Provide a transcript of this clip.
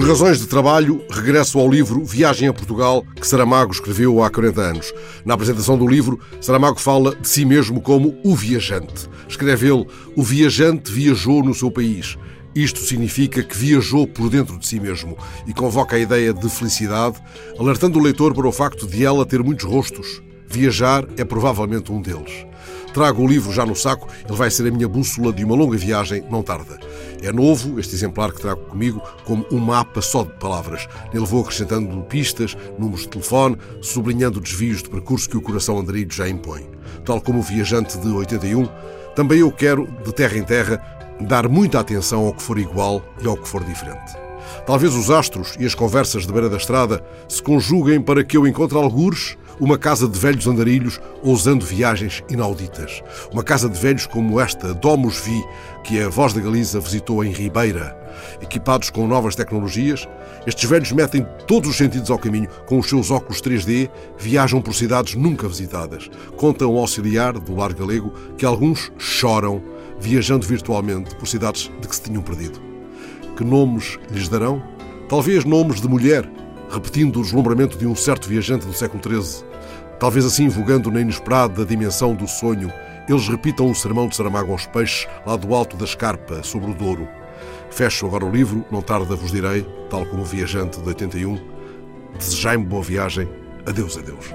razões de trabalho, regresso ao livro Viagem a Portugal, que Saramago escreveu há 40 anos. Na apresentação do livro, Saramago fala de si mesmo como o viajante. Escreve ele: O viajante viajou no seu país. Isto significa que viajou por dentro de si mesmo e convoca a ideia de felicidade, alertando o leitor para o facto de ela ter muitos rostos. Viajar é provavelmente um deles. Trago o livro já no saco, ele vai ser a minha bússola de uma longa viagem, não tarda. É novo, este exemplar que trago comigo, como um mapa só de palavras. Nele vou acrescentando pistas, números de telefone, sublinhando desvios de percurso que o coração andarilho já impõe. Tal como o viajante de 81, também eu quero, de terra em terra, dar muita atenção ao que for igual e ao que for diferente. Talvez os astros e as conversas de beira da estrada se conjuguem para que eu encontre algures uma casa de velhos andarilhos ousando viagens inauditas. Uma casa de velhos como esta, Domus Vi, que a Voz da Galiza visitou em Ribeira. Equipados com novas tecnologias, estes velhos metem todos os sentidos ao caminho. Com os seus óculos 3D, viajam por cidades nunca visitadas. Contam ao auxiliar do lar galego que alguns choram viajando virtualmente por cidades de que se tinham perdido. Que nomes lhes darão? Talvez nomes de mulher, repetindo o deslumbramento de um certo viajante do século XIII. Talvez assim, invogando na inesperada dimensão do sonho, eles repitam o sermão de Saramago aos peixes lá do alto da escarpa, sobre o Douro. Fecho agora o livro, não tarda vos direi, tal como o viajante de 81. Desejai-me boa viagem. Adeus, adeus.